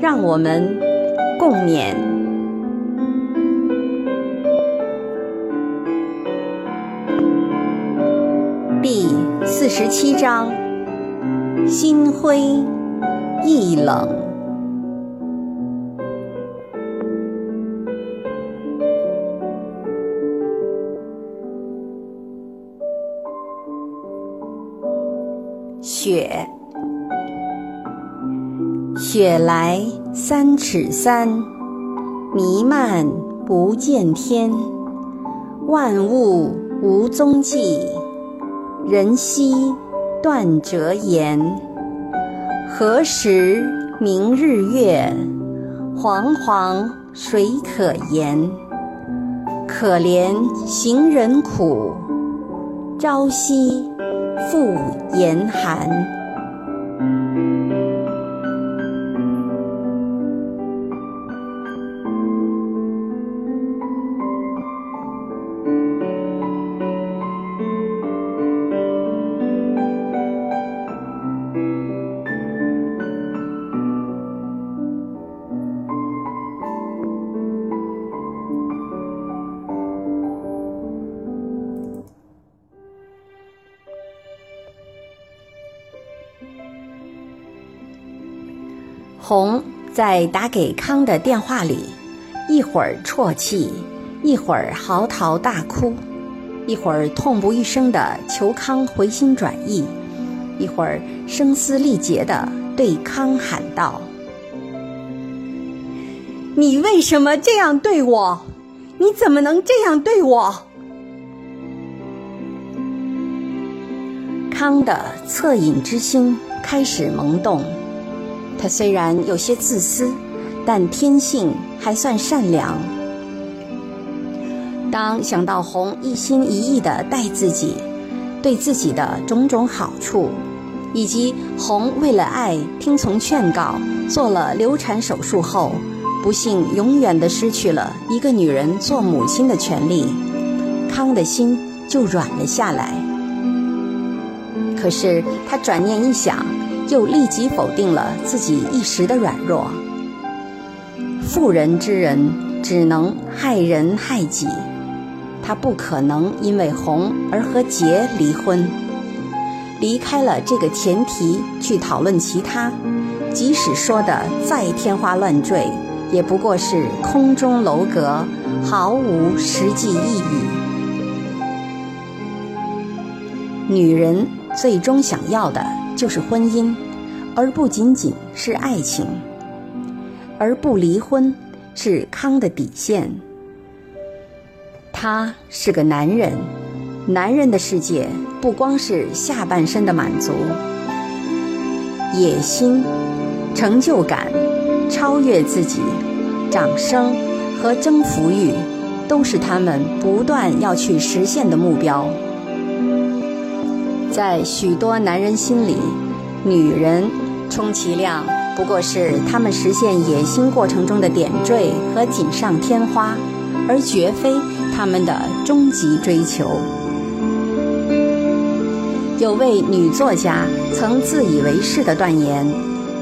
让我们共勉。第四十七章：心灰意冷。雪。雪来三尺三，弥漫不见天。万物无踪迹，人稀断折言。何时明日月？惶惶谁可言？可怜行人苦，朝夕复严寒。在打给康的电话里，一会儿啜泣，一会儿嚎啕大哭，一会儿痛不欲生的求康回心转意，一会儿声嘶力竭的对康喊道：“你为什么这样对我？你怎么能这样对我？”康的恻隐之心开始萌动。他虽然有些自私，但天性还算善良。当想到红一心一意地待自己，对自己的种种好处，以及红为了爱听从劝告做了流产手术后，不幸永远地失去了一个女人做母亲的权利，康的心就软了下来。可是他转念一想。又立即否定了自己一时的软弱。妇人之仁只能害人害己，他不可能因为红而和杰离婚。离开了这个前提去讨论其他，即使说的再天花乱坠，也不过是空中楼阁，毫无实际意义。女人最终想要的。就是婚姻，而不仅仅是爱情。而不离婚是康的底线。他是个男人，男人的世界不光是下半身的满足，野心、成就感、超越自己、掌声和征服欲，都是他们不断要去实现的目标。在许多男人心里，女人充其量不过是他们实现野心过程中的点缀和锦上添花，而绝非他们的终极追求。有位女作家曾自以为是的断言：“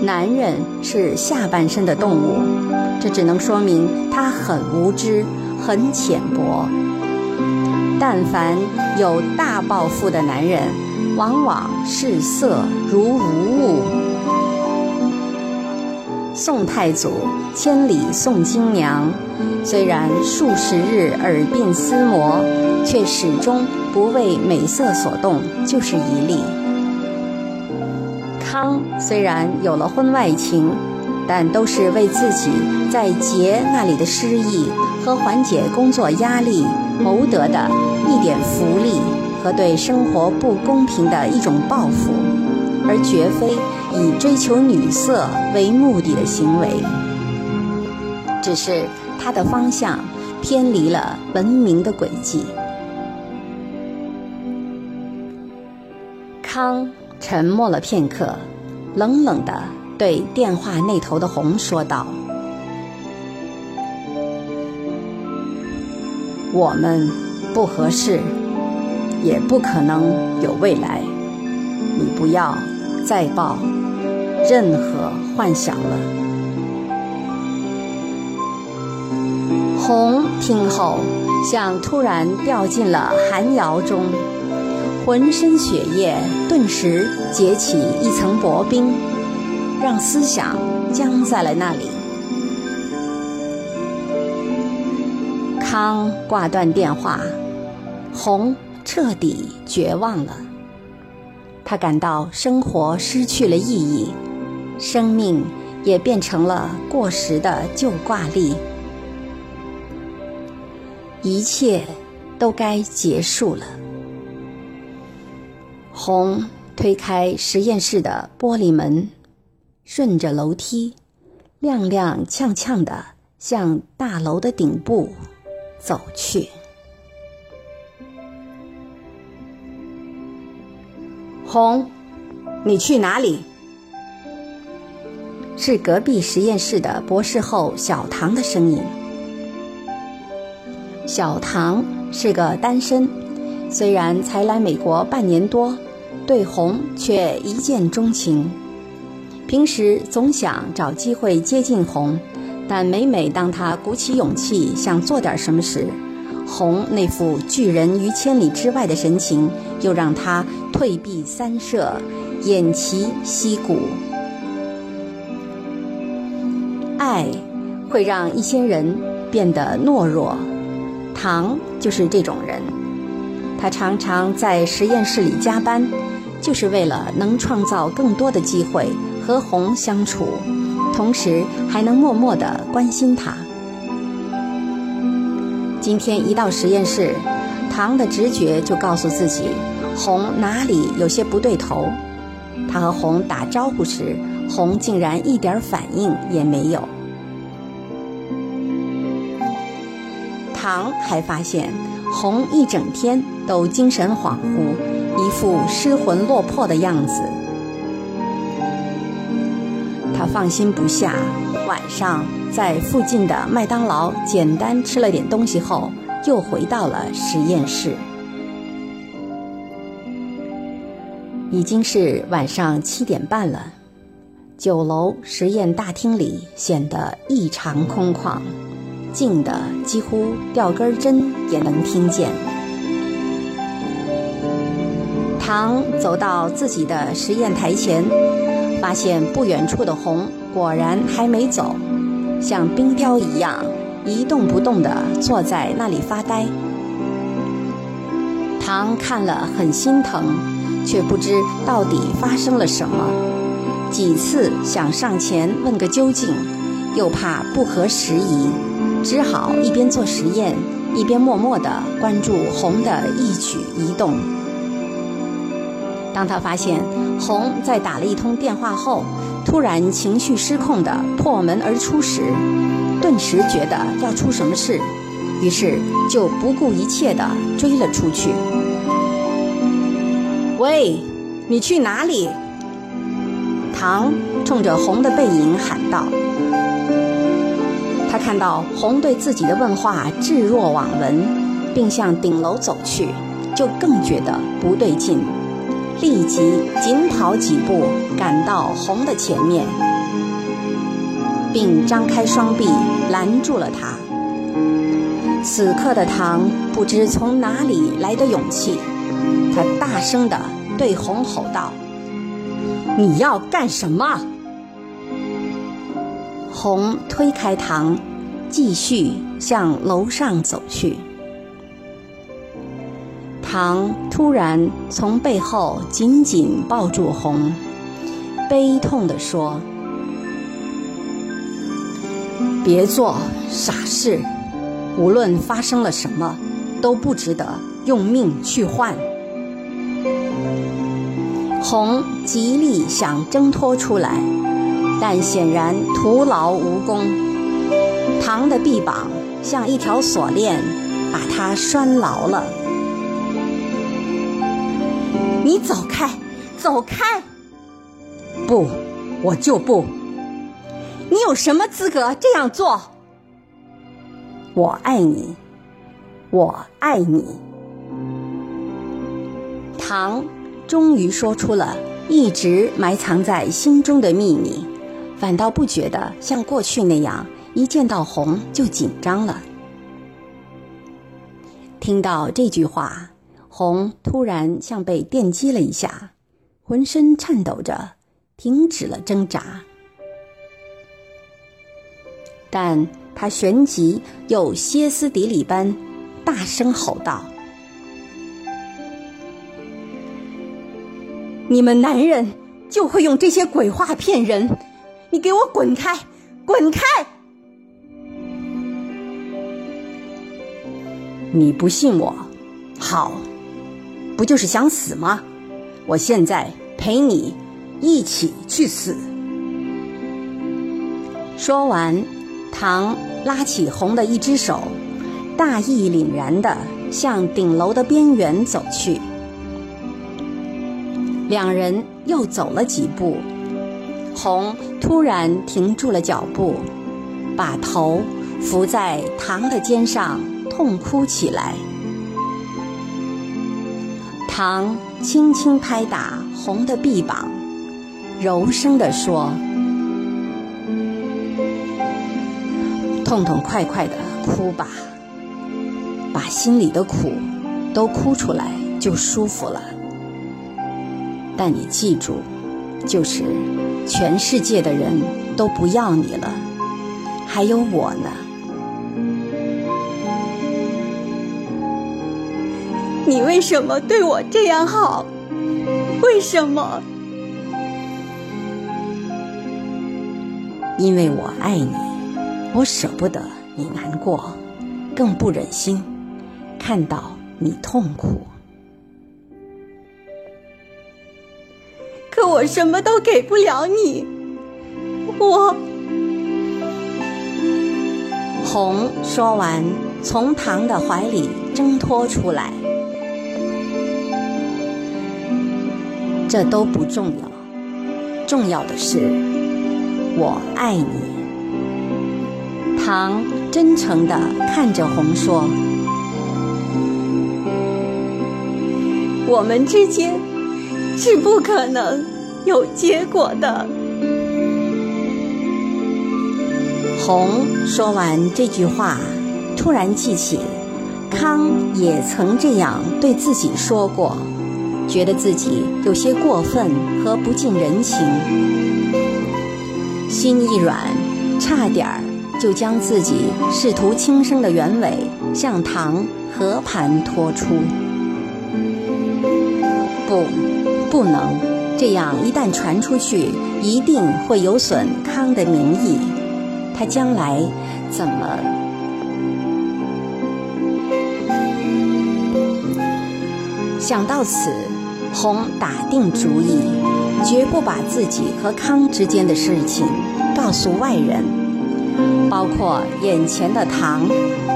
男人是下半身的动物。”这只能说明他很无知、很浅薄。但凡有大抱负的男人。往往视色如无物。宋太祖千里送金娘，虽然数十日耳鬓厮磨，却始终不为美色所动，就是一例。康虽然有了婚外情，但都是为自己在杰那里的失意和缓解工作压力谋得的一点福利。和对生活不公平的一种报复，而绝非以追求女色为目的的行为。只是他的方向偏离了文明的轨迹。康沉默了片刻，冷冷地对电话那头的红说道：“我们不合适，也不可能有未来。你不要再抱任何幻想了。”红听后，像突然掉进了寒窑中。浑身血液顿时结起一层薄冰，让思想僵在了那里。康挂断电话，红彻底绝望了。他感到生活失去了意义，生命也变成了过时的旧挂历，一切都该结束了。红推开实验室的玻璃门，顺着楼梯，踉踉跄跄地向大楼的顶部走去。红，你去哪里？是隔壁实验室的博士后小唐的声音。小唐是个单身，虽然才来美国半年多。对红却一见钟情，平时总想找机会接近红，但每每当他鼓起勇气想做点什么时，红那副拒人于千里之外的神情，又让他退避三舍，偃旗息鼓。爱会让一些人变得懦弱，唐就是这种人，他常常在实验室里加班。就是为了能创造更多的机会和红相处，同时还能默默地关心他。今天一到实验室，唐的直觉就告诉自己，红哪里有些不对头。他和红打招呼时，红竟然一点反应也没有。唐还发现，红一整天都精神恍惚。一副失魂落魄的样子，放心不下。晚上在附近的麦当劳简单吃了点东西后，又回到了实验室。已经是晚上七点半了，九楼实验大厅里显得异常空旷，静的几乎掉根针也能听见。唐走到自己的实验台前，发现不远处的红果然还没走，像冰雕一样一动不动地坐在那里发呆。唐看了很心疼，却不知到底发生了什么，几次想上前问个究竟，又怕不合时宜，只好一边做实验，一边默默地关注红的一举一动。当他发现红在打了一通电话后，突然情绪失控的破门而出时，顿时觉得要出什么事，于是就不顾一切的追了出去。喂，你去哪里？唐冲着红的背影喊道。他看到红对自己的问话置若罔闻，并向顶楼走去，就更觉得不对劲。立即紧跑几步，赶到红的前面，并张开双臂拦住了他。此刻的唐不知从哪里来的勇气，他大声地对红吼道：“你要干什么？”红推开唐，继续向楼上走去。唐突然从背后紧紧抱住红，悲痛地说：“别做傻事，无论发生了什么，都不值得用命去换。”红极力想挣脱出来，但显然徒劳无功。唐的臂膀像一条锁链，把他拴牢了。你走开，走开！不，我就不。你有什么资格这样做？我爱你，我爱你。唐终于说出了一直埋藏在心中的秘密，反倒不觉得像过去那样一见到红就紧张了。听到这句话，红突然像被电击了一下，浑身颤抖着，停止了挣扎。但他旋即又歇斯底里般大声吼道：“你们男人就会用这些鬼话骗人！你给我滚开，滚开！你不信我？好，不就是想死吗？我现在陪你一起去死。”说完。唐拉起红的一只手，大义凛然地向顶楼的边缘走去。两人又走了几步，红突然停住了脚步，把头伏在唐的肩上，痛哭起来。唐轻轻拍打红的臂膀，柔声地说。痛痛快快的哭吧，把心里的苦都哭出来就舒服了。但你记住，就是全世界的人都不要你了，还有我呢。你为什么对我这样好？为什么？因为我爱你。我舍不得你难过，更不忍心看到你痛苦。可我什么都给不了你，我。红说完，从唐的怀里挣脱出来。这都不重要，重要的是我爱你。唐真诚地看着红说：“我们之间是不可能有结果的。”红说完这句话，突然记起康也曾这样对自己说过，觉得自己有些过分和不近人情，心一软，差点儿。就将自己试图轻生的原委向唐和盘托出。不，不能这样！一旦传出去，一定会有损康的名义。他将来怎么？想到此，红打定主意，绝不把自己和康之间的事情告诉外人。包括眼前的唐，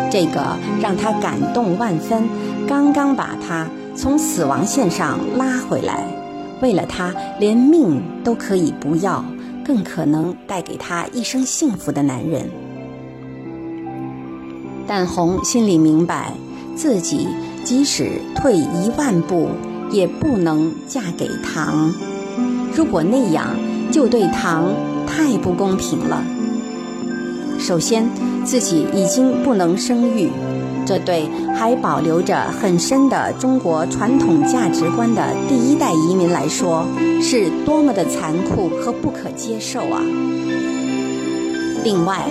这个让他感动万分，刚刚把他从死亡线上拉回来，为了他连命都可以不要，更可能带给他一生幸福的男人。但红心里明白，自己即使退一万步，也不能嫁给唐。如果那样，就对唐太不公平了。首先，自己已经不能生育，这对还保留着很深的中国传统价值观的第一代移民来说，是多么的残酷和不可接受啊！另外，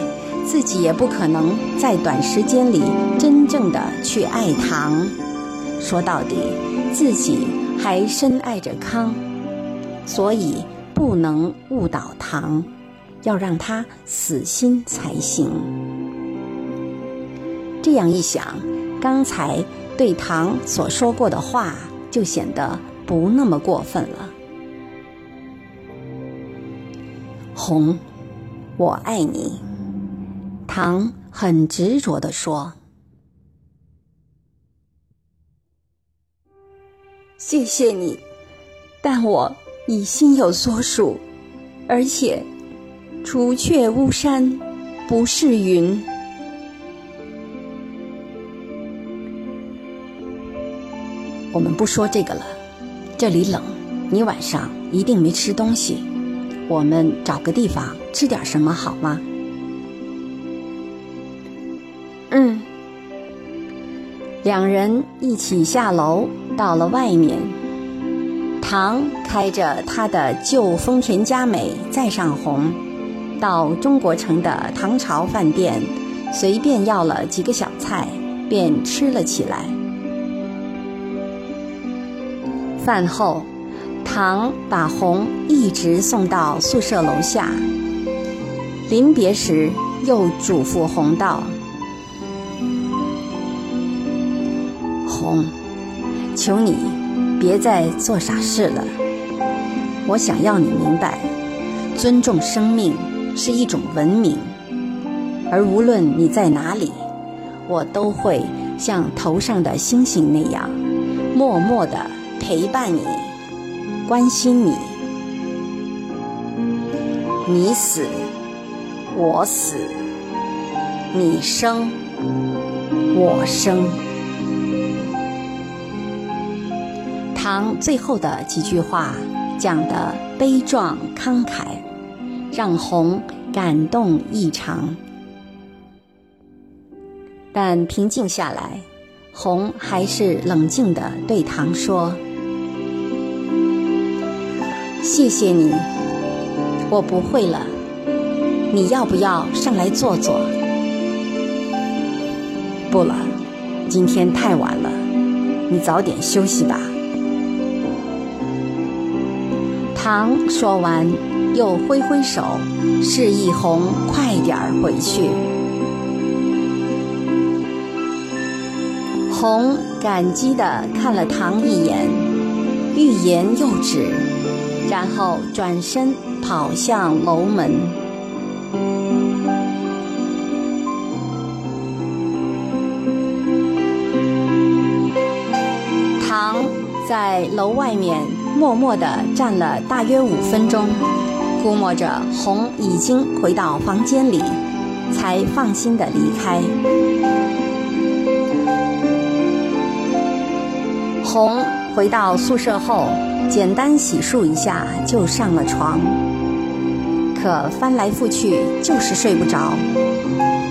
自己也不可能在短时间里真正的去爱唐。说到底，自己还深爱着康，所以不能误导唐。要让他死心才行。这样一想，刚才对唐所说过的话就显得不那么过分了。红，我爱你。唐很执着地说：“谢谢你，但我已心有所属，而且除却巫山，不是云。”我们不说这个了，这里冷，你晚上一定没吃东西，我们找个地方吃点什么好吗？嗯。两人一起下楼，到了外面。唐开着他的旧丰田佳美再上红，到中国城的唐朝饭店，随便要了几个小菜，便吃了起来。饭后，唐把红一直送到宿舍楼下。临别时，又嘱咐红道：“红，求你别再做傻事了。我想要你明白，尊重生命是一种文明，而无论你在哪里，我都会像头上的星星那样，默默的。”陪伴你，关心你，你死我死，你生我生。唐最后的几句话讲的悲壮慷慨，让红感动异常。但平静下来，红还是冷静的对唐说。谢谢你，我不会了。你要不要上来坐坐？不了，今天太晚了，你早点休息吧。唐说完，又挥挥手，示意红快点儿回去。红感激地看了唐一眼，欲言又止。然后转身跑向楼门。唐在楼外面默默地站了大约五分钟，估摸着红已经回到房间里，才放心地离开。红回到宿舍后。简单洗漱一下就上了床，可翻来覆去就是睡不着，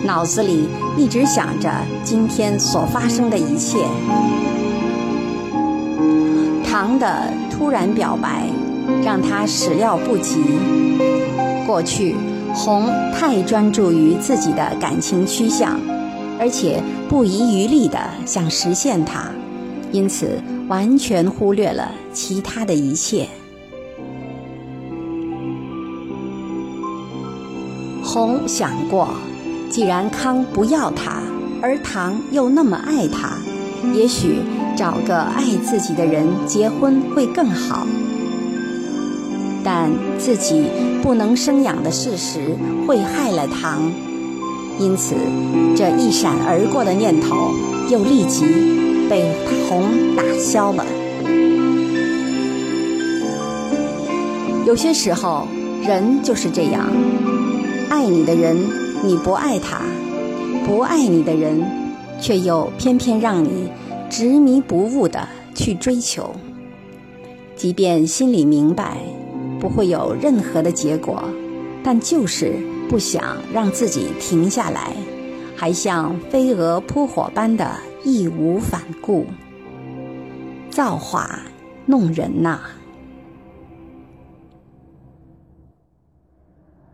脑子里一直想着今天所发生的一切。唐的突然表白让他始料不及，过去红太专注于自己的感情趋向，而且不遗余力地想实现它，因此。完全忽略了其他的一切。红想过，既然康不要他，而唐又那么爱他，也许找个爱自己的人结婚会更好。但自己不能生养的事实会害了唐，因此这一闪而过的念头又立即。被红打消了。有些时候，人就是这样：爱你的人你不爱他，不爱你的人却又偏偏让你执迷不悟的去追求。即便心里明白不会有任何的结果，但就是不想让自己停下来，还像飞蛾扑火般的。义无反顾，造化弄人呐！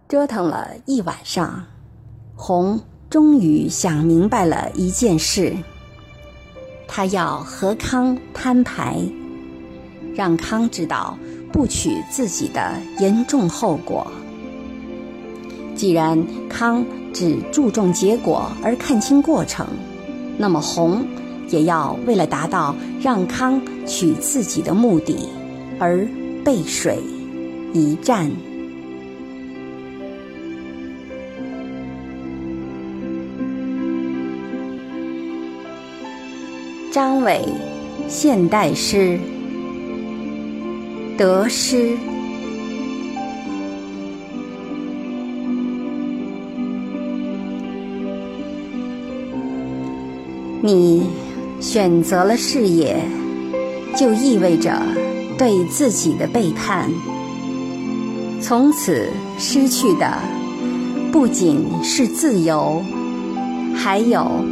折腾了一晚上，红终于想明白了一件事：他要和康摊牌，让康知道不娶自己的严重后果。既然康只注重结果而看清过程。那么红也要为了达到让康娶自己的目的而背水一战。张伟，现代诗，得失。你选择了事业，就意味着对自己的背叛。从此失去的不仅是自由，还有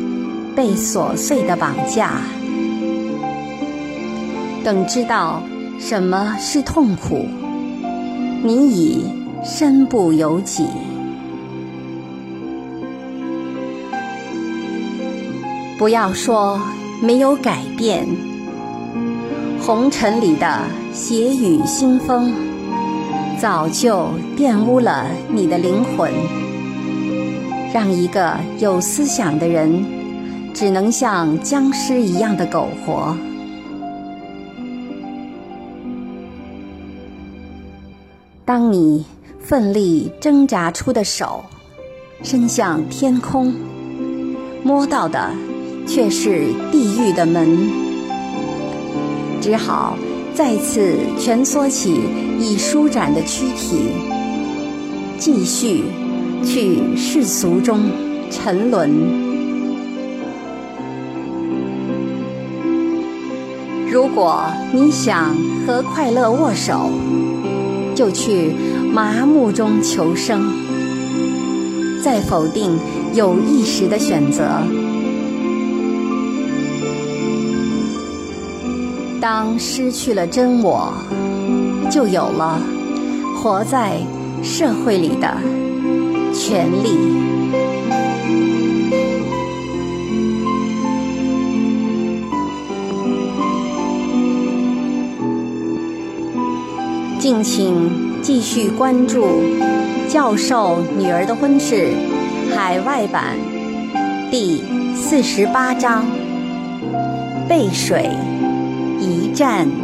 被琐碎的绑架。等知道什么是痛苦，你已身不由己。不要说没有改变，红尘里的血雨腥风，早就玷污了你的灵魂，让一个有思想的人，只能像僵尸一样的苟活。当你奋力挣扎出的手，伸向天空，摸到的。却是地狱的门，只好再次蜷缩起已舒展的躯体，继续去世俗中沉沦。果你想和快乐握手，就去麻木中求生，再否定有意识的选择。当失去了真我，就有了活在社会里的权利。敬请继续关注《教授女儿的婚事》海外版第四十八章：背水。一战。